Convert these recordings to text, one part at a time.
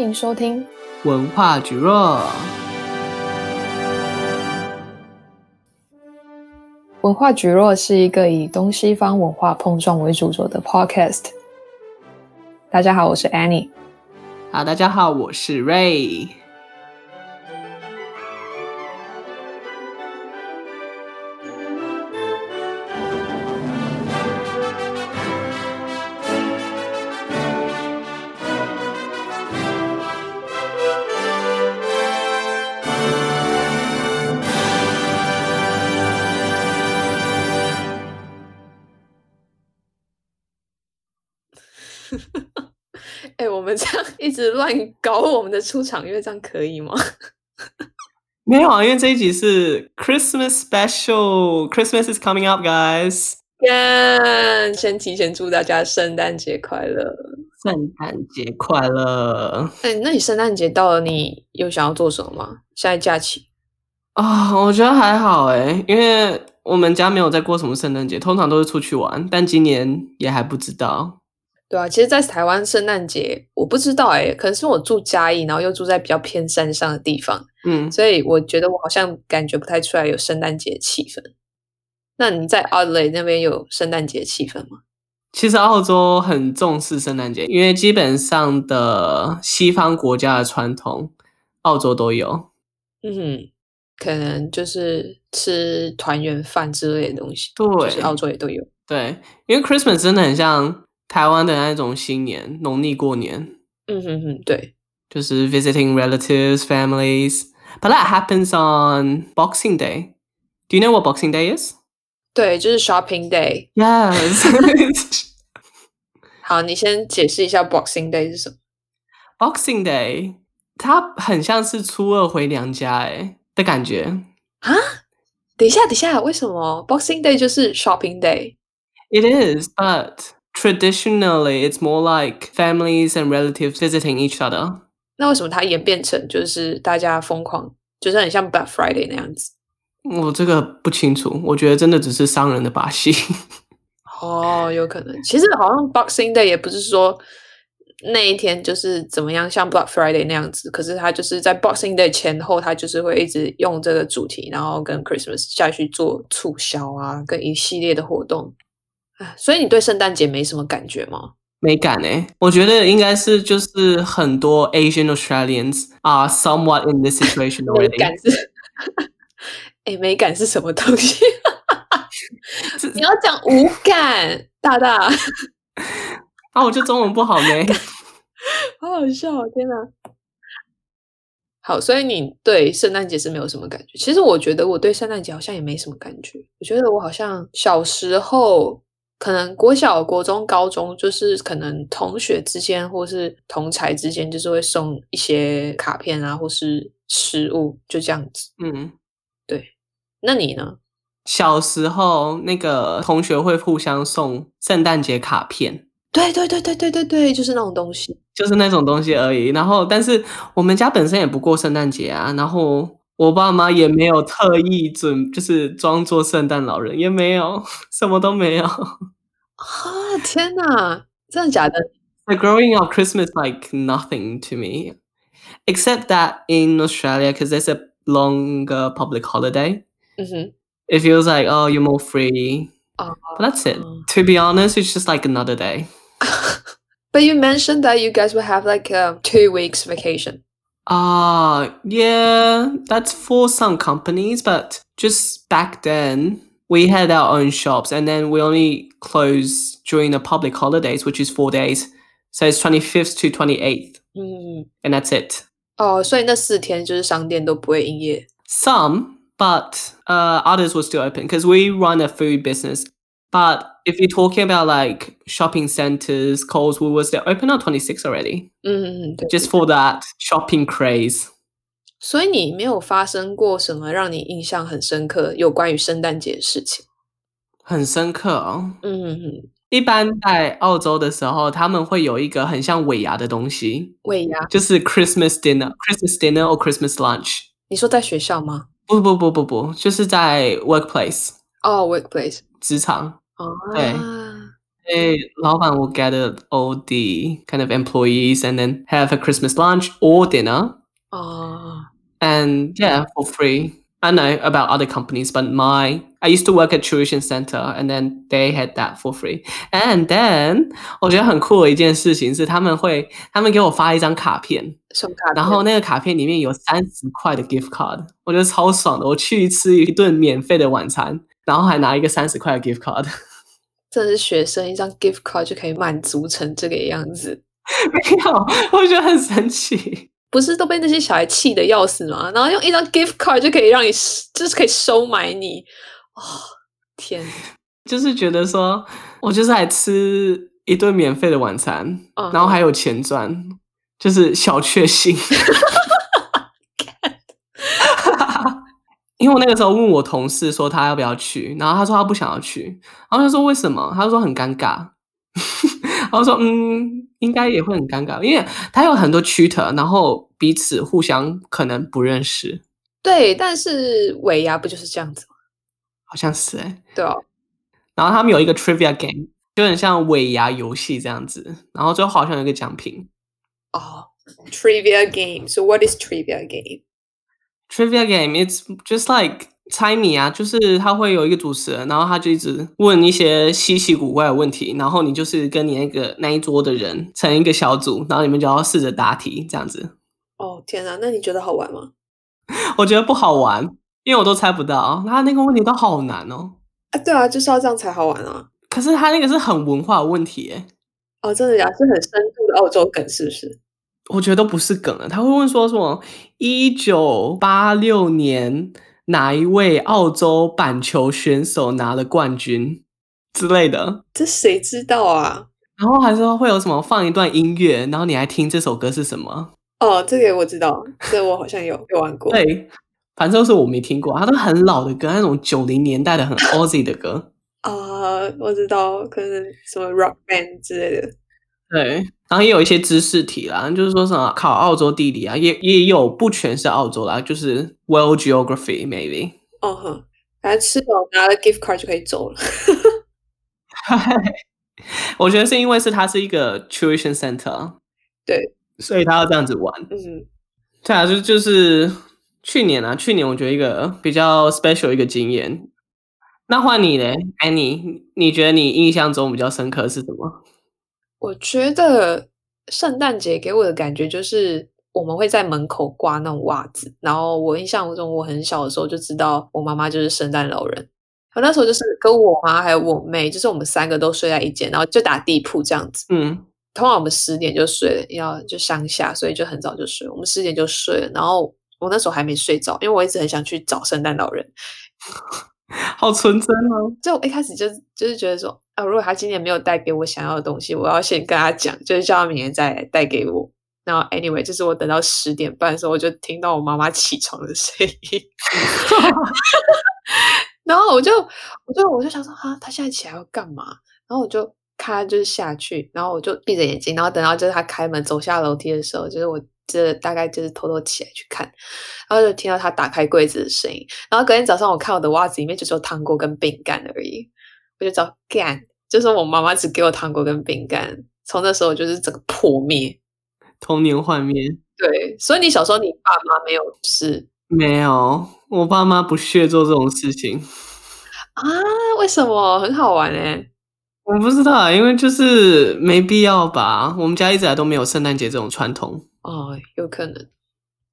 迎收听文化局若。文化局若是一个以东西方文化碰撞为主轴的 podcast。大家好，我是 Annie。好，大家好，我是 Ray。直乱搞我们的出场乐，这样可以吗？没有啊，因为这一集是 Christmas Special，Christmas is coming up, guys。Yeah, 先提前祝大家圣诞节快乐！圣诞节快乐！哎、欸，那你圣诞节到了，你有想要做什么吗？现在假期啊，oh, 我觉得还好哎，因为我们家没有在过什么圣诞节，通常都是出去玩，但今年也还不知道。对啊，其实，在台湾圣诞节，我不知道哎，可能是我住嘉义，然后又住在比较偏山上的地方，嗯，所以我觉得我好像感觉不太出来有圣诞节的气氛。那你在奥雷那边有圣诞节气氛吗？其实澳洲很重视圣诞节，因为基本上的西方国家的传统，澳洲都有。嗯哼，可能就是吃团圆饭之类的东西，对，就是澳洲也都有。对，因为 Christmas 真的很像。台湾的那种新年，农历过年，嗯哼哼，对，就是 visiting relatives, families. But that happens on Boxing Day. Do you know what Boxing Day is? 对，就是 shopping day. Yes. 好，你先解释一下 Boxing Day 是什么？Boxing Day，它很像是初二回娘家诶的感觉啊？等一下，等一下，为什么 Boxing Day 就是 shopping day? It is, but Traditionally, it's more like families and relatives visiting each other. 那为什么它演变成就是大家疯狂，就是很像 Black Friday 那样子？我这个不清楚，我觉得真的只是商人的把戏。哦，有可能。其实好像 Boxing Day 也不是说那一天就是怎么样像 Black Friday 那样子，可是他就是在 Boxing Day 前后，他就是会一直用这个主题，然后跟 Christmas 下去做促销啊，跟一系列的活动。所以你对圣诞节没什么感觉吗？没感诶，我觉得应该是就是很多 Asian Australians are somewhat in this situation already。没感是，哎，没感是什么东西？你要讲无感，大大。啊，我就中文不好没？好好笑哦！天哪。好，所以你对圣诞节是没有什么感觉。其实我觉得我对圣诞节好像也没什么感觉。我觉得我好像小时候。可能国小、国中、高中，就是可能同学之间或是同才之间，就是会送一些卡片啊，或是食物，就这样子。嗯，对。那你呢？小时候那个同学会互相送圣诞节卡片。对对对对对对对，就是那种东西，就是那种东西而已。然后，但是我们家本身也不过圣诞节啊，然后我爸妈也没有特意准，就是装作圣诞老人，也没有，什么都没有。啊天哪，真的假的？The growing up Christmas like nothing to me, except that in Australia, because there's a longer public holiday. Mm-hmm. It feels like oh, you're more free. Uh, but that's it. To be honest, it's just like another day. but you mentioned that you guys will have like a two weeks vacation. Ah, uh, yeah, that's for some companies, but just back then we had our own shops and then we only closed during the public holidays, which is four days. So it's 25th to 28th. Mm. And that's it. Oh, so in Some, but uh, others were still open because we run a food business But if you're talking about like shopping centers, Coles, Woolworths, they're open on 26 already. Mm, Just for that shopping craze. 所以你没有发生过什么让你印象很深刻有关于圣诞节的事情？很深刻哦。嗯哼哼，一般在澳洲的时候，他们会有一个很像尾牙的东西。尾牙就是 Christmas dinner, Christmas dinner or Christmas lunch。你说在学校吗？不不不不不，就是在 workplace。哦，workplace， 职场。哦，对。 Hey, 老板 will gather all the kind of employees and then have a Christmas lunch or dinner. Oh. And yeah, for free. I know about other companies, but my I used to work at Tuition Center, and then they had that for free. And then 我觉得很酷的一件事情是，他们会他们给我发一张卡片，什么卡片？然后那个卡片里面有三十块的 gift card，我觉得超爽的。我去吃一顿免费的晚餐， 然后还拿一个三十块的 gift card。这是学生一张 gift card 就可以满足成这个样子？没有，我觉得很神奇。不是都被那些小孩气得要死吗？然后用一张 gift card 就可以让你，就是可以收买你。哦，天！就是觉得说，我就是来吃一顿免费的晚餐，嗯、然后还有钱赚，就是小确幸。因为我那个时候问我同事说他要不要去，然后他说他不想要去，然后他说为什么？他说很尴尬。然后说嗯，应该也会很尴尬，因为他有很多 tutor，然后彼此互相可能不认识。对，但是尾牙不就是这样子吗？好像是哎、欸，对哦。然后他们有一个 trivia game，就很像尾牙游戏这样子，然后最后好像有一个奖品。哦、oh，trivia game。So what is trivia game？Trivia game，it's just like。猜谜啊，就是他会有一个主持人，然后他就一直问一些稀奇古怪的问题，然后你就是跟你那个那一桌的人成一个小组，然后你们就要试着答题，这样子。哦天哪，那你觉得好玩吗？我觉得不好玩，因为我都猜不到，他那个问题都好难哦。啊，对啊，就是要这样才好玩啊。可是他那个是很文化的问题，诶。哦，真的假的？是很深度的澳洲梗，是不是？我觉得都不是梗了，他会问说什么一九八六年。哪一位澳洲板球选手拿了冠军之类的？这谁知道啊？然后还说会有什么放一段音乐，然后你来听这首歌是什么？哦，这个我知道，这个我好像有有玩过。对，反正是我没听过，它都很老的歌，那种九零年代的很 Aussie 的歌。啊、呃，我知道，可能什么 Rock Band 之类的。对，然后也有一些知识题啦，就是说什么考澳洲地理啊，也也有不全是澳洲啦，就是 World Geography maybe。哦哼，反正吃饱拿了 gift card 就可以走了。我觉得是因为是它是一个 tuition center，对，所以他要这样子玩。嗯，对啊，就就是去年啊，去年我觉得一个比较 special 一个经验。那换你嘞，Annie，你觉得你印象中比较深刻是什么？我觉得圣诞节给我的感觉就是我们会在门口挂那种袜子，然后我印象中我很小的时候就知道我妈妈就是圣诞老人。我那时候就是跟我妈还有我妹，就是我们三个都睡在一间，然后就打地铺这样子。嗯，通常我们十点就睡了，要就乡下，所以就很早就睡。我们十点就睡了，然后我那时候还没睡着，因为我一直很想去找圣诞老人。好纯真哦！就我一开始就就是觉得说，啊，如果他今年没有带给我想要的东西，我要先跟他讲，就是叫他明年再来带给我。然后，anyway，就是我等到十点半的时候，我就听到我妈妈起床的声音，然后我就我就我就想说，啊，他现在起来要干嘛？然后我就看就是下去，然后我就闭着眼睛，然后等到就是他开门走下楼梯的时候，就是我。这大概就是偷偷起来去看，然后就听到他打开柜子的声音。然后隔天早上，我看我的袜子里面就只有糖果跟饼干而已。我就找干，就是我妈妈只给我糖果跟饼干。从那时候就是整个破灭，童年幻灭。对，所以你小时候你爸妈没有是？没有，我爸妈不屑做这种事情啊？为什么？很好玩哎。我不知道，因为就是没必要吧。我们家一直来都没有圣诞节这种传统。哦，有可能。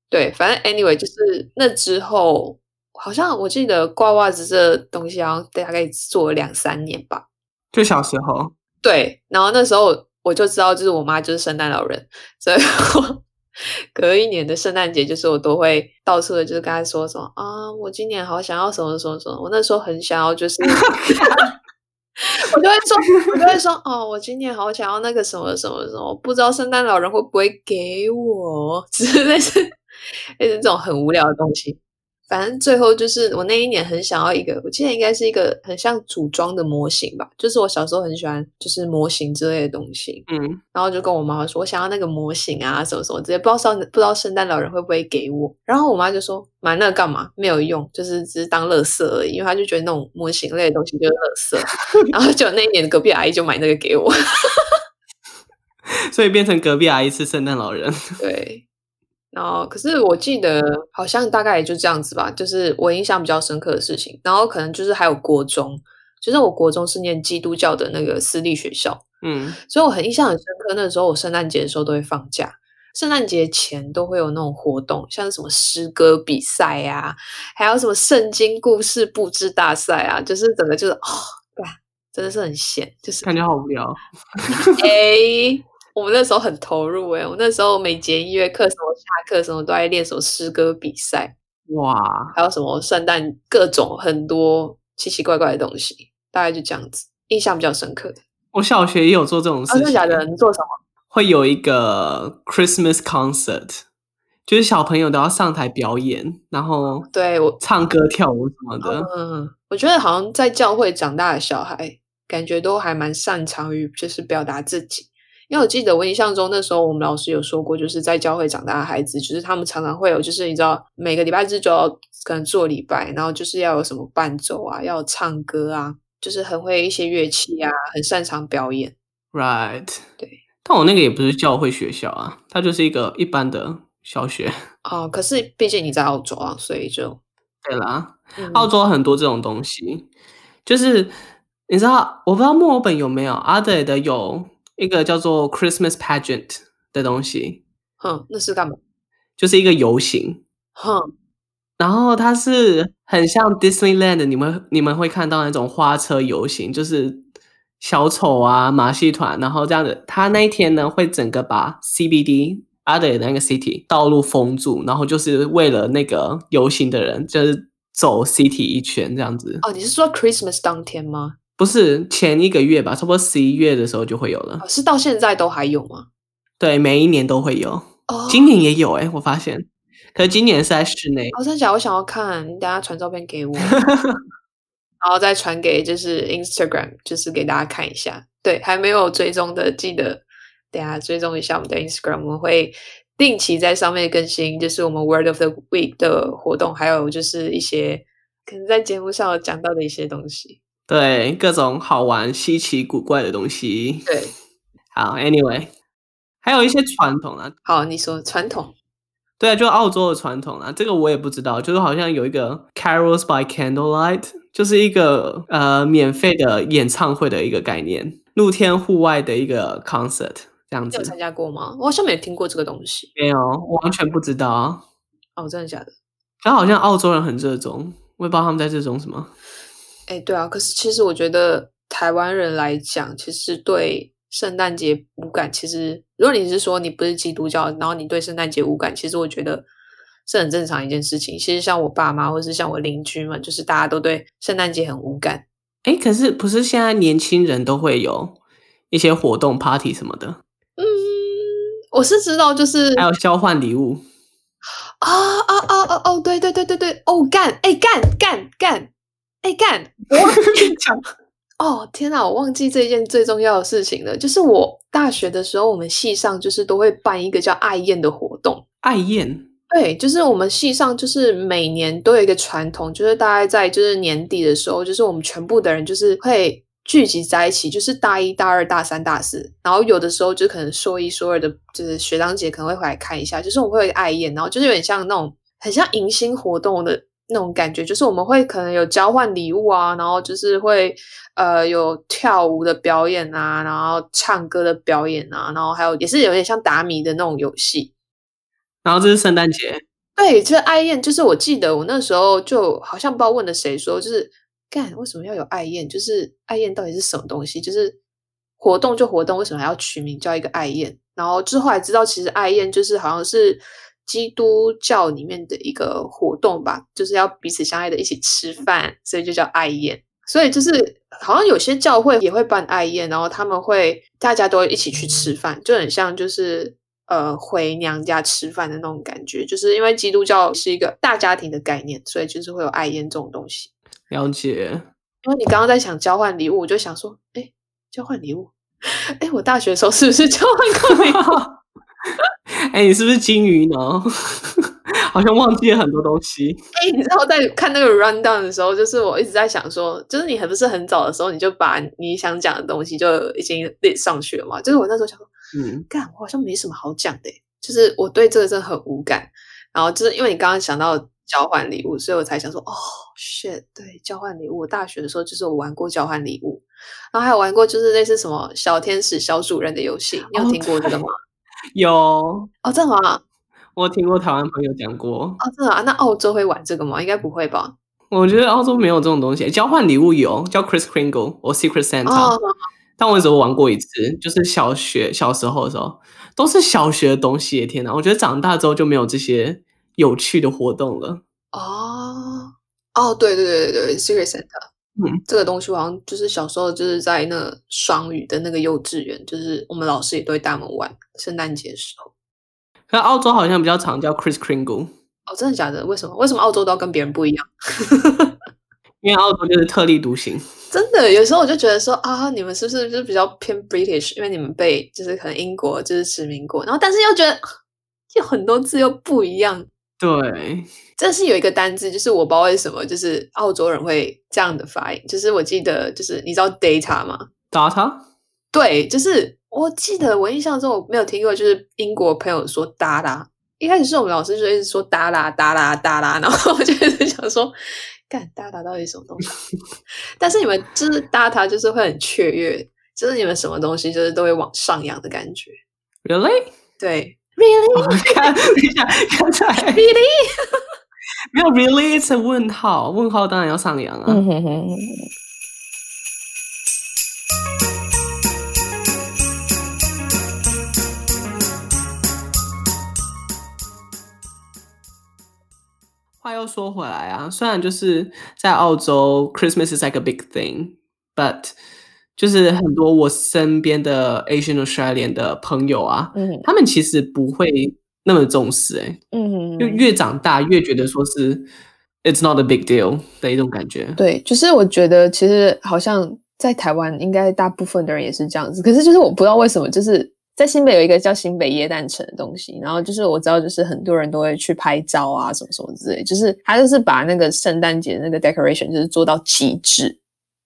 对，反正 anyway 就是那之后，好像我记得挂袜子这东西，好像大概做了两三年吧。就小时候。对，然后那时候我就知道，就是我妈就是圣诞老人，所以我 隔一年的圣诞节，就是我都会到处的，就是跟她说什么啊，我今年好想要什么什么什么。我那时候很想要，就是。我就会说，我就会说，哦，我今年好想要那个什么什么什么，不知道圣诞老人会不会给我，只是类似，类似这种很无聊的东西。反正最后就是我那一年很想要一个，我记得应该是一个很像组装的模型吧，就是我小时候很喜欢就是模型之类的东西，嗯，然后就跟我妈妈说，我想要那个模型啊，什么什么之类，不知道不知道圣诞老人会不会给我，然后我妈就说买那个干嘛，没有用，就是只是当乐色而已，因为她就觉得那种模型类的东西就是乐色，然后就那一年隔壁阿姨就买那个给我，所以变成隔壁阿姨是圣诞老人，对。然后，可是我记得好像大概也就这样子吧，就是我印象比较深刻的事情。然后可能就是还有国中，就是我国中是念基督教的那个私立学校，嗯，所以我很印象很深刻。那时候我圣诞节的时候都会放假，圣诞节前都会有那种活动，像什么诗歌比赛啊，还有什么圣经故事布置大赛啊，就是整个就是哦，对，真的是很闲，就是感觉好无聊。哎。我们那时候很投入诶，我那时候每节音乐课什么下课什么都在练什么诗歌比赛，哇，还有什么圣诞各种很多奇奇怪怪的东西，大概就这样子，印象比较深刻的。我小学也有做这种事情。真的假的？你做什么？会有一个 Christmas concert，就是小朋友都要上台表演，然后对我唱歌跳舞什么的。嗯，我觉得好像在教会长大的小孩，感觉都还蛮擅长于就是表达自己。因为我记得我印象中那时候我们老师有说过，就是在教会长大的孩子，就是他们常常会有，就是你知道每个礼拜日就要可能做礼拜，然后就是要有什么伴奏啊，要唱歌啊，就是很会一些乐器啊，很擅长表演。Right，对。但我那个也不是教会学校啊，它就是一个一般的小学。哦，可是毕竟你在澳洲啊，所以就 对啦。澳洲很多这种东西，就是你知道，我不知道墨尔本有没有，阿德的有。一个叫做 Christmas pageant 的东西，哼，那是干嘛？就是一个游行，哼，然后它是很像 Disneyland，你们你们会看到那种花车游行，就是小丑啊、马戏团，然后这样子。他那一天呢，会整个把 CBD Adelaide 的那个 city 道路封住，然后就是为了那个游行的人，就是走 city 一圈这样子。哦，你是说 Christmas 当天吗？不是前一个月吧，差不多十一月的时候就会有了。是到现在都还有吗？对，每一年都会有。哦，今年也有哎、欸，我发现。可是今年是在室内。哦，真的假？我想要看，你等下传照片给我，然后再传给就是 Instagram，就是给大家看一下。对，还没有追踪的，记得等下追踪一下我们的 Instagram，我们会定期在上面更新，就是我们 Word of the Week 的活动，还有就是一些可能在节目上有讲到的一些东西。对，各种好玩、稀奇古怪的东西。对，好，Anyway，还有一些传统啊。好，你说传统。对啊，就澳洲的传统啊，这个我也不知道。就是好像有一个 Carols by Candlelight，就是一个呃免费的演唱会的一个概念，露天户外的一个 concert 这样子。你有参加过吗？我好像没有听过这个东西。没有，我完全不知道。哦，真的假的？可好像澳洲人很热衷，我也不知道他们在热衷什么。哎，对啊，可是其实我觉得台湾人来讲，其实对圣诞节无感。其实如果你是说你不是基督教，然后你对圣诞节无感，其实我觉得是很正常一件事情。其实像我爸妈，或是像我邻居们，就是大家都对圣诞节很无感。哎，可是不是现在年轻人都会有一些活动、party 什么的？嗯，我是知道，就是还有交换礼物。啊啊啊啊哦，对对对对对，哦干，哎干干干。哎干！我忘记讲 哦，天哪！我忘记这件最重要的事情了。就是我大学的时候，我们系上就是都会办一个叫爱宴的活动。爱宴？对，就是我们系上就是每年都有一个传统，就是大概在就是年底的时候，就是我们全部的人就是会聚集在一起，就是大一、大二、大三、大四，然后有的时候就可能说一说二的，就是学长姐可能会回来看一下，就是我们会有一个爱宴，然后就是有点像那种很像迎新活动的。那种感觉就是我们会可能有交换礼物啊，然后就是会呃有跳舞的表演啊，然后唱歌的表演啊，然后还有也是有点像打米的那种游戏。然后这是圣诞节，对，就是爱宴，就是我记得我那时候就好像不知道问了谁说，就是干为什么要有爱宴？就是爱宴到底是什么东西？就是活动就活动，为什么还要取名叫一个爱宴？然后之后还知道，其实爱宴就是好像是。基督教里面的一个活动吧，就是要彼此相爱的一起吃饭，所以就叫爱宴。所以就是好像有些教会也会办爱宴，然后他们会大家都一起去吃饭，就很像就是呃回娘家吃饭的那种感觉，就是因为基督教是一个大家庭的概念，所以就是会有爱宴这种东西。了解。因为你刚刚在想交换礼物，我就想说，哎，交换礼物，哎，我大学的时候是不是交换过礼物？哎，你是不是金鱼呢？好像忘记了很多东西。哎，你知道在看那个 rundown 的时候，就是我一直在想说，就是你还不是很早的时候，你就把你想讲的东西就已经列上去了嘛？就是我那时候想说，嗯，干，我好像没什么好讲的，就是我对这个真的很无感。然后就是因为你刚刚想到。交换礼物，所以我才想说，哦，shit，对，交换礼物。我大学的时候就是我玩过交换礼物，然后还有玩过就是类似什么小天使、小主人的游戏。你有听过这个吗？哦、有哦，真的吗？我听过台湾朋友讲过。哦，真的啊？那澳洲会玩这个吗？应该不会吧？我觉得澳洲没有这种东西。交换礼物有，叫 Chris Kringle 或 Secret Santa，哦。但我只有玩过一次，就是小学小时候的时候，都是小学的东西。天哪，我觉得长大之后就没有这些。有趣的活动了哦哦，对对对对对，Secret Santa，嗯，这个东西好像就是小时候就是在那双语的那个幼稚园，就是我们老师也都会带我们玩，圣诞节的时候。可澳洲好像比较常叫 Chris Kringle，哦，真的假的？为什么？为什么澳洲都要跟别人不一样？因为澳洲就是特立独行。真的，有时候我就觉得说啊，你们是不是就是比较偏 British？因为你们被就是可能英国就是殖民过，然后但是又觉得 有很多字又不一样。对，这是有一个单字，就是我不知道为什么，就是澳洲人会这样的发音。就是我记得，就是你知道 data 吗？data？对，就是我记得我印象中我没有听过，就是英国朋友说 data。一开始是我们老师就一直说 data data data，然后我就一直想说，干 data 到底什么东西？但是你们就是 data，就是会很雀跃，就是你们什么东西就是都会往上扬的感觉。Really？对。Really？看，等一下，刚才 Really？没有 Really，是问号，问号当然要上扬啊。嗯哼哼。话又说回来啊，虽然就是在澳洲，Christmas is like a big thing，but 就是很多我身边的 Asian Australian 的朋友啊，嗯，他们其实不会那么重视，欸，诶，嗯，就越长大越觉得说是 It's not a big deal 的一种感觉。对，就是我觉得其实好像在台湾应该大部分的人也是这样子，可是就是我不知道为什么，就是在新北有一个叫新北耶诞城的东西，然后就是我知道就是很多人都会去拍照啊什么什么之类，就是他就是把那个圣诞节那个 decoration 就是做到极致。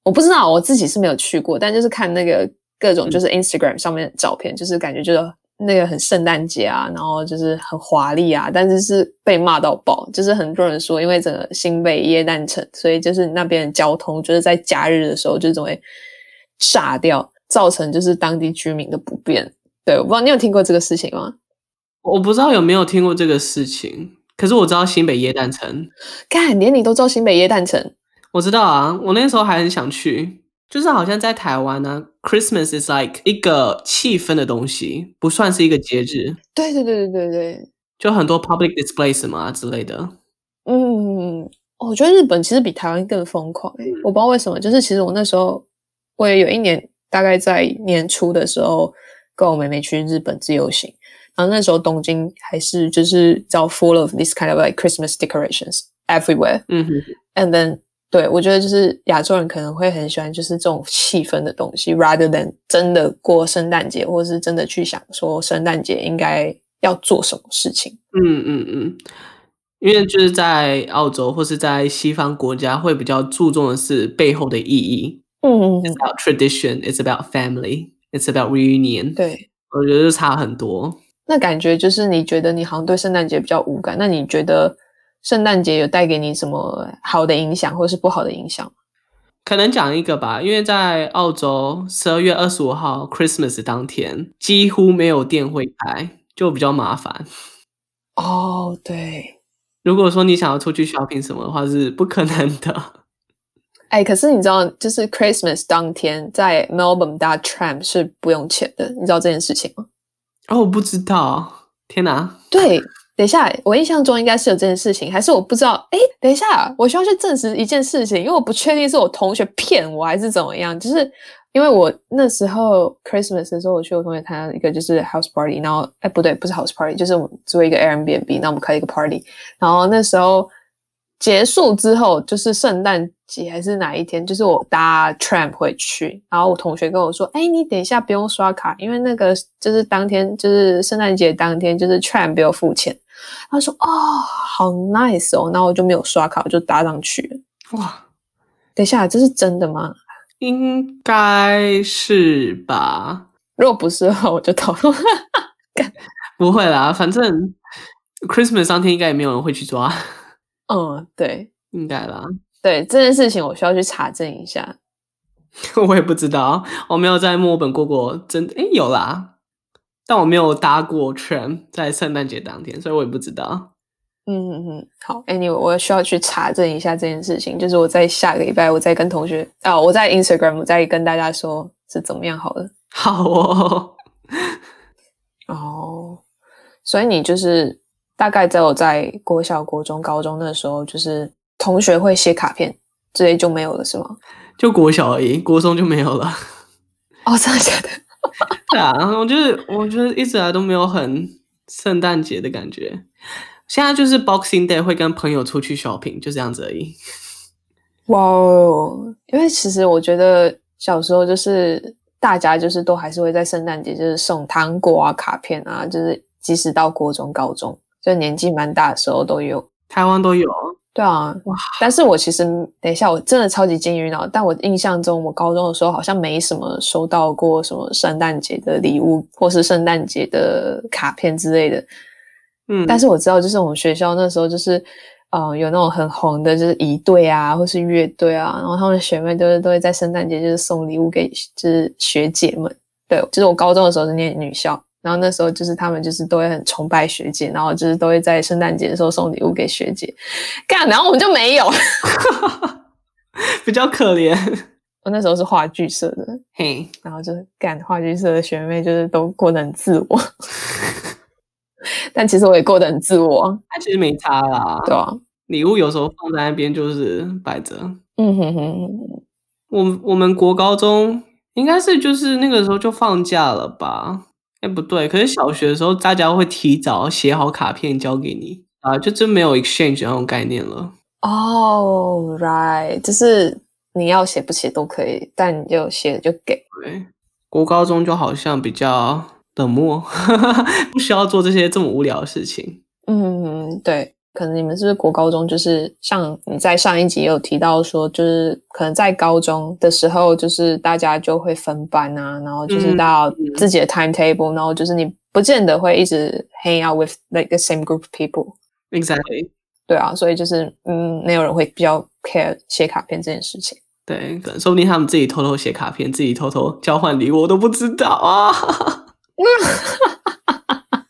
我不知道，我自己是没有去过，但就是看那个各种就是 Instagram 上面的照片，嗯、就是感觉就是那个很圣诞节啊，然后就是很华丽啊，但是是被骂到爆，就是很多人说，因为整个新北耶诞城，所以就是那边的交通就是在假日的时候就总会炸掉，造成就是当地居民的不便。对，我不知道你有听过这个事情吗？我不知道有没有听过这个事情，可是我知道新北耶诞城，看，连你都知道新北耶诞城。我知道啊，我那时候还很想去，就是好像在台湾呢，Christmas is like 一个气氛的东西，不算是一个节日。对对对对对对，就很多 public display 什么啊之类的。嗯，我觉得日本其实比台湾更疯狂诶，我不知道为什么，就是其实我那时候我也有一年，大概在年初的时候，跟我妹妹去日本自由行，然后那时候东京还是就是叫 full of this kind of like Christmas decorations everywhere。嗯哼，and then 对，我觉得就是亚洲人可能会很喜欢就是这种气氛的东西，rather than 真的过圣诞节，或是真的去想说圣诞节应该要做什么事情。嗯嗯嗯，因为就是在澳洲或是在西方国家会比较注重的是背后的意义。嗯嗯，It's about tradition, it's about family, it's about reunion。对，我觉得就差很多。那感觉就是你觉得你好像对圣诞节比较无感，那你觉得？圣诞节有带给你什么好的影响，或是不好的影响？可能讲一个吧，因为在澳洲十二月二十五号 Christmas 当天，几乎没有店会开，就比较麻烦。哦，对。如果说你想要出去 shopping 什么的话，是不可能的。哎，可是你知道，就是 Christmas 当天在 Melbourne 搭 tram 是不用钱的，你知道这件事情吗？哦，我不知道。天哪！对。等一下，我印象中应该是有这件事情，还是我不知道？哎，等一下，我需要去证实一件事情，因为我不确定是我同学骗我还是怎么样。就是因为我那时候 Christmas 的时候，我去我同学参加一个就是 house party，然后哎不对，不是 house party，就是我们租一个 Airbnb，那我们开一个 party，然后那时候结束之后，就是圣诞节还是哪一天，就是我搭 tram 回去，然后我同学跟我说：“哎，你等一下不用刷卡，因为那个就是当天就是圣诞节当天，就是 tram 不用付钱。”他说：“哦，好 nice 哦，那我就没有刷卡，我就搭上去了。”哇，等一下，这是真的吗？应该是吧。如果不是的话，我就投了。不会啦，反正 Christmas 当天应该也没有人会去抓。嗯，对，应该啦。对，这件事情，我需要去查证一下。我也不知道，我没有在墨尔本过过。真的，诶，有啦。但我没有搭过 tram 在圣诞节当天，所以我也不知道。嗯嗯嗯，好，Anyway，我需要去查证一下这件事情。就是我在下个礼拜，我再跟同学啊、哦，我在 Instagram 我再跟大家说是怎么样好了。好哦。哦，所以你就是大概在我在国小、国中、高中那时候，就是同学会写卡片之类就没有了，是吗？就国小而已，国中就没有了。哦，真的假的？对啊，我就是我觉得一直来都没有很圣诞节的感觉。现在就是 Boxing Day 会跟朋友出去 shopping，就这样子而已。哇哦，因为其实我觉得小时候就是大家就是都还是会在圣诞节就是送糖果啊、卡片啊，就是即使到国中、高中，就年纪蛮大的时候都有，台湾都有。对啊，哇！但是我其实等一下，我真的超级金鱼脑。但我印象中，我高中的时候好像没什么收到过什么圣诞节的礼物，或是圣诞节的卡片之类的。嗯，但是我知道，就是我们学校那时候就是，嗯、呃，有那种很红的，就是仪队啊，或是乐队啊，然后他们学妹都是都会在圣诞节就是送礼物给就是学姐们。对，就是我高中的时候是念女校。然后那时候就是他们就是都会很崇拜学姐，然后就是都会在圣诞节的时候送礼物给学姐，干，然后我们就没有，比较可怜。我那时候是话剧社的，嘿，然后就是干话剧社的学妹就是都过得很自我，但其实我也过得很自我，他其实没差啦，对啊，礼物有时候放在那边就是摆着，嗯哼哼哼，我我们国高中应该是就是那个时候就放假了吧。哎，不对，可是小学的时候，大家会提早写好卡片交给你啊，就真没有 exchange 那种概念了。哦、oh，right，就是你要写不写都可以，但你就写了就给。对，国高中就好像比较冷漠，不需要做这些这么无聊的事情。嗯，对。可能你们是不是国高中就是像你在上一集也有提到说，就是可能在高中的时候，就是大家就会分班啊，然后就是到自己的 timetable，、嗯、然后就是你不见得会一直 hang out with like the same group of people。Exactly。对啊，所以就是嗯，没有人会比较 care 写卡片这件事情。对，可能说不定他们自己偷偷写卡片，自己偷偷交换礼物，我都不知道啊。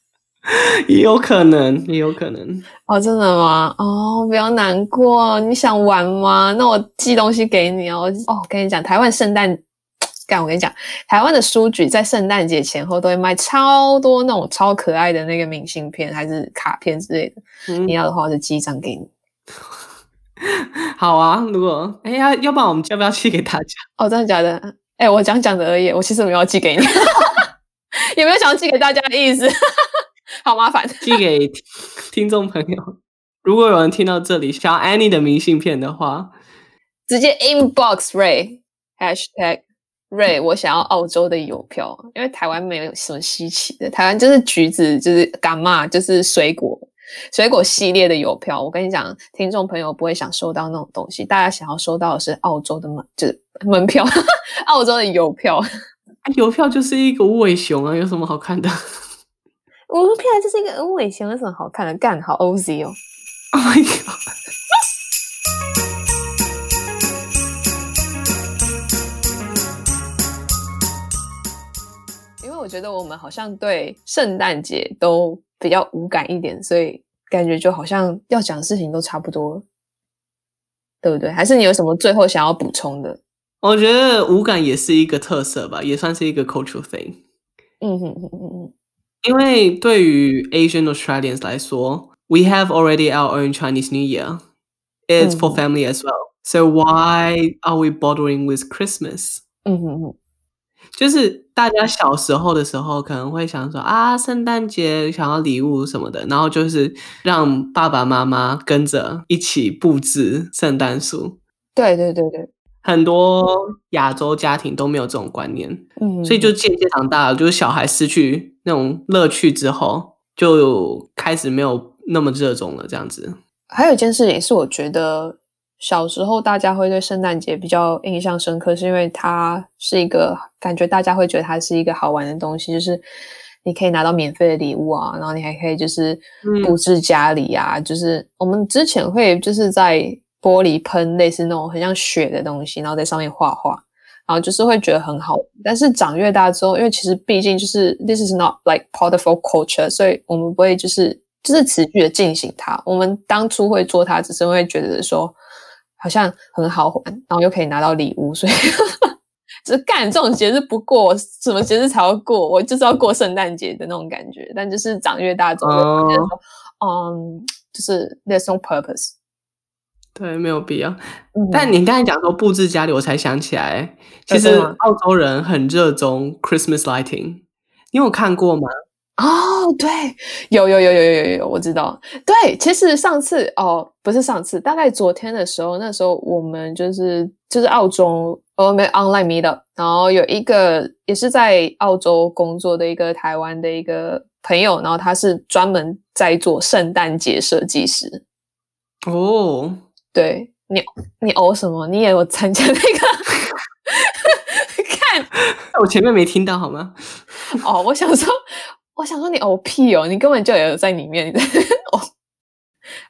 也有可能，也有可能哦，真的吗？哦，不要难过，你想玩吗？那我寄东西给你哦。哦，我跟你讲，台湾圣诞，干，我跟你讲，台湾的书局在圣诞节前后都会卖超多那种超可爱的那个明信片，还是卡片之类的。嗯、你要的话，我就寄一张给你。好啊，如果哎呀，要不然我们要不要寄给大家？哦，真的假的？哎，我讲讲的而已，我其实没有寄给你，有没有想要寄给大家的意思？好麻烦，寄给听众朋友。如果有人听到这里想要 Annie 的明信片的话，直接 inbox Ray hashtag Ray，我想要澳洲的邮票，因为台湾没有什么稀奇的，台湾就是橘子，就是干嘛，就是水果水果系列的邮票。我跟你讲，听众朋友不会想收到那种东西，大家想要收到的是澳洲的门，就是门票，澳洲的邮票。邮票就是一个无尾熊啊，有什么好看的？我们骗来就是一个无尾熊，有什么好看的？干好 OZ 哦！Oh my god！因为我觉得我们好像对圣诞节都比较无感一点，所以感觉就好像要讲的事情都差不多，对不对？还是你有什么最后想要补充的？我觉得无感也是一个特色吧，也算是一个 cultural thing。嗯哼哼哼哼。因为对于 Asian Australians 来说，we have already our own Chinese New Year. It's for family as well. So why are we bothering with Christmas? 嗯哼哼，就是大家小时候的时候可能会想说啊，圣诞节想要礼物什么的，然后就是让爸爸妈妈跟着一起布置圣诞树。对对对对。 很多亚洲家庭都没有这种观念，嗯，所以就渐渐长大了，就是小孩失去那种乐趣之后，就开始没有那么热衷了。这样子，还有一件事情是，我觉得小时候大家会对圣诞节比较印象深刻，是因为它是一个感觉大家会觉得它是一个好玩的东西，就是你可以拿到免费的礼物啊，然后你还可以就是布置家里啊，嗯，就是我们之前会就是在。玻璃喷类似那种很像雪的东西，然后在上面画画，然后就是会觉得很好。但是长越大之后，因为其实毕竟就是 this is not like part of our culture，所以我们不会就是就是持续的进行它。我们当初会做它，只是会觉得说好像很好玩，然后又可以拿到礼物，所以 就是干这种节日不过，什么节日才要过？我就是要过圣诞节的那种感觉。但就是长越大之后，就觉得说，嗯，就是 there's no purpose。对，没有必要。嗯、但你刚才讲说布置家里，我才想起来，其实澳洲人很热衷 Christmas lighting。你有看过吗？哦，对，有有有有有有有，我知道。对，其实上次哦，不是上次，大概昨天的时候，那时候我们就是就是澳洲，我们 online meetup，然后有一个也是在澳洲工作的一个台湾的一个朋友，然后他是专门在做圣诞节设计师。哦。对你，你呕什么？你也有参加那个？看，我前面没听到好吗？哦，我想说，我想说你呕屁哦，你根本就有在里面。哦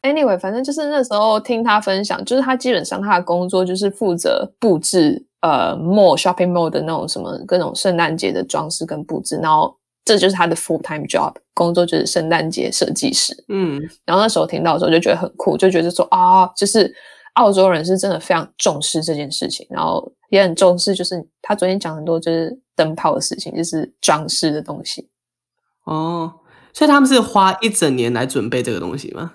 ，anyway，反正就是那时候听他分享，就是他基本上他的工作就是负责布置呃 mall shopping mall 的那种什么各种圣诞节的装饰跟布置，然后这就是他的 full time job 工作，就是圣诞节设计师。嗯，然后那时候听到的时候就觉得很酷，就觉得说啊，就是澳洲人是真的非常重视这件事情，然后也很重视，就是他昨天讲很多就是灯泡的事情，就是装饰的东西。哦，所以他们是花一整年来准备这个东西吗？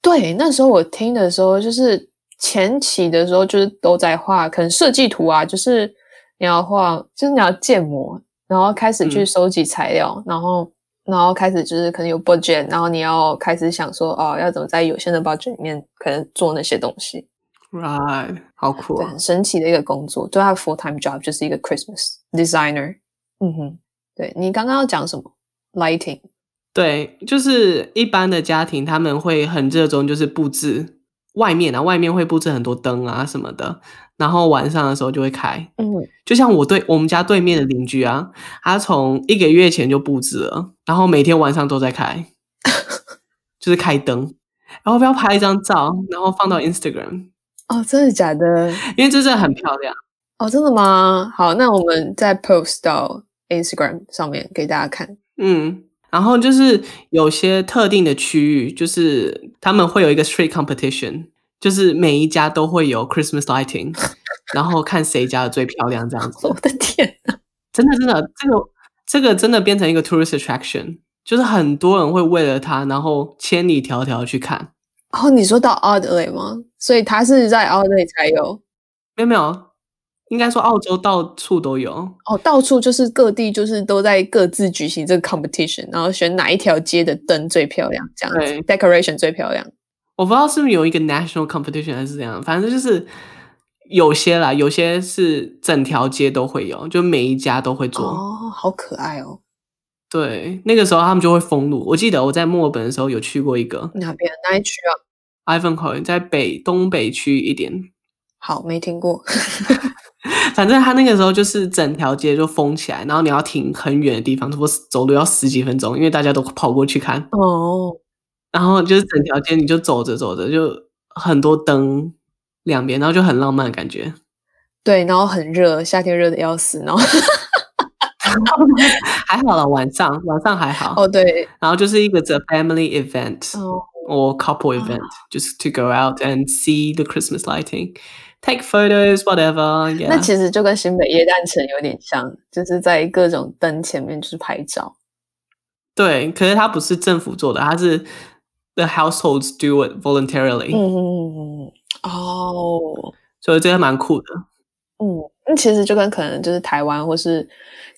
对，那时候我听的时候，就是前期的时候就是都在画，可能设计图啊，就是你要画，就是你要建模。然后开始去收集材料，嗯、然后，然后开始就是可能有 budget，然后你要开始想说，哦，要怎么在有限的 budget 里面可能做那些东西。Right，好酷，对，很神奇的一个工作，对，他 full time job 就是一个 Christmas designer。嗯哼，对，你刚刚要讲什么？Lighting。对，就是一般的家庭他们会很热衷就是布置外面啊，外面会布置很多灯啊什么的。然后晚上的时候就会开，嗯，就像我对我们家对面的邻居啊，他从一个月前就布置了，然后每天晚上都在开，就是开灯，然后不要拍一张照，然后放到 Instagram。哦，真的假的？因为这真的很漂亮。哦，真的吗？好，那我们再 post 到 Instagram 上面给大家看。嗯，然后就是有些特定的区域，就是他们会有一个 street competition。就是每一家都会有 Christmas lighting，然后看谁家的最漂亮这样子。我的天呐，真的真的，这个这个真的变成一个 tourist attraction，就是很多人会为了它，然后千里迢迢去看。哦，你说到 Adelaide 吗？所以它是在 Adelaide 才有？没有没有，应该说澳洲到处都有。哦，到处就是各地就是都在各自举行这个 competition，然后选哪一条街的灯最漂亮，这样子，decoration 最漂亮。我不知道是不是有一个 national competition 还是怎样，反正就是有些啦，有些是整条街都会有，就每一家都会做。哦，好可爱哦。对，那个时候他们就会封路。我记得我在墨尔本的时候有去过一个。哪边？哪一区啊？Ivanhoe 在北东北区一点。好，没听过。反正他那个时候就是整条街就封起来，然后你要停很远的地方，差不多走路要十几分钟，因为大家都跑过去看。哦。然后就是整条街，你就走着走着，就很多灯两边，然后就很浪漫的感觉。对，然后很热，夏天热的要死，然后 还好了，晚上晚上还好。哦，对，然后就是一个 the family event、哦、or couple event，、哦、just to go out and see the Christmas lighting, take photos, whatever、yeah.。那其实就跟新北耶诞城有点像，就是在各种灯前面就是拍照。对，可是它不是政府做的，它是 the households do it voluntarily。嗯嗯哦，所以这个蛮酷的。嗯，那其实就跟可能就是台湾或是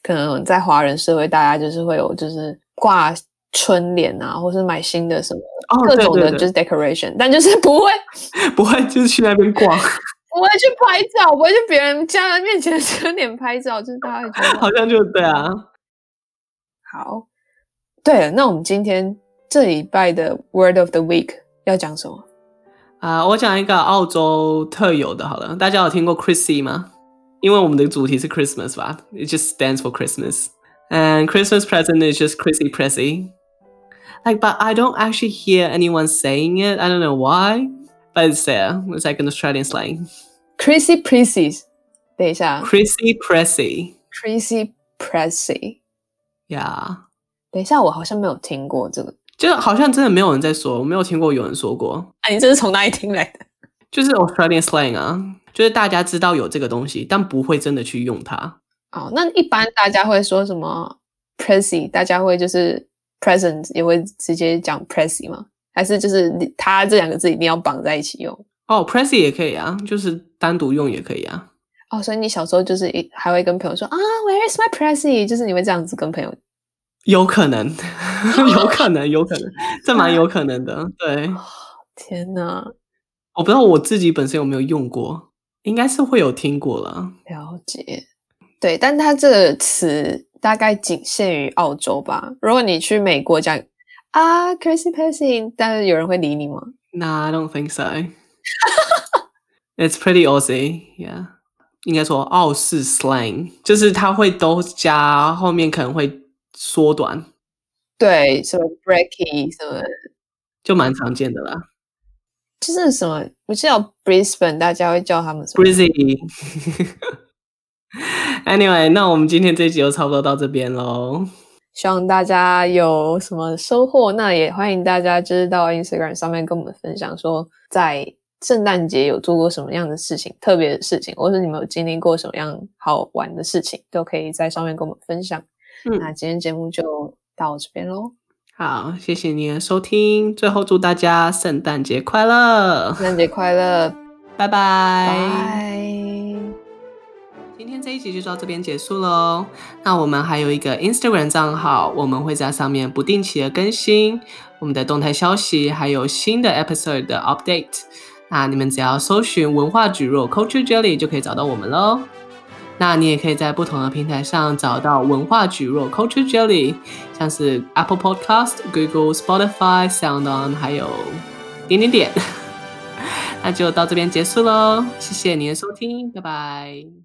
可能在华人社会，大家就是会有就是挂春联啊，或是买新的什么各种的就是 decoration，、哦、但就是不会 不会就是去那边逛。不会去拍照，不会去别人家人面前的春联拍照，就是大家会觉得好像就对啊。好，对了，那我们今天这礼拜的 Word of the Week 要讲什么啊？Uh, 我讲一个澳洲特有的，好了，大家有听过 Chrissy 吗？因为我们的主题是 Christmas 吧，It just stands for Christmas, and Christmas present is just Chrissy Pressy. Like, but I don't actually hear anyone saying it. I don't know why. But it's there. It's like an Australian slang. Chrissy Pressy. 等一下。Chrissy Pressy. Chrissy Pressy. Yeah. 等一下，我好像没有听过这个，就好像真的没有人在说，我没有听过有人说过。哎、啊，你这是从哪里听来的？就是 Australian slang 啊，就是大家知道有这个东西，但不会真的去用它。哦，那一般大家会说什么 Pressy？大家会就是 present 也会直接讲 Pressy 吗？还是就是你，他这两个字一定要绑在一起用哦。Pressy 也可以啊，就是单独用也可以啊。哦，所以你小时候就是还会跟朋友说啊，Where is my Pressy？就是你会这样子跟朋友？有可能，有可能，有可能，这蛮有可能的。对，天哪，我不知道我自己本身有没有用过，应该是会有听过了。了解，对，但它这个词大概仅限于澳洲吧。如果你去美国讲。啊、uh,，Chrissy Pressy，但是有人会理你吗？Nah, I don't think so. It's pretty Aussie, yeah. 应该说澳式 slang，就是它会都加后面可能会缩短。对，什么 breaky 什么，就蛮常见的啦。就是什么，我知道 Brisbane，大家会叫他们什么 Brizzy。Anyway，那我们今天这一集就差不多到这边喽。希望大家有什么收获，那也欢迎大家就是到 Instagram 上面跟我们分享，说在圣诞节有做过什么样的事情，特别的事情，或者你们有经历过什么样好玩的事情，都可以在上面跟我们分享。嗯，那今天节目就到这边喽。好，谢谢你的收听，最后祝大家圣诞节快乐！圣诞节快乐，拜拜。今天这一集就到这边结束喽。那我们还有一个 Instagram 账号，我们会在上面不定期的更新我们的动态消息，还有新的 episode 的 update。那你们只要搜寻文化蒟蒻 Culture Jelly 就可以找到我们喽。那你也可以在不同的平台上找到文化蒟蒻 Culture Jelly，像是 Apple Podcast、Google、Spotify、SoundOn，还有点点点。那就到这边结束喽，谢谢你的收听，拜拜。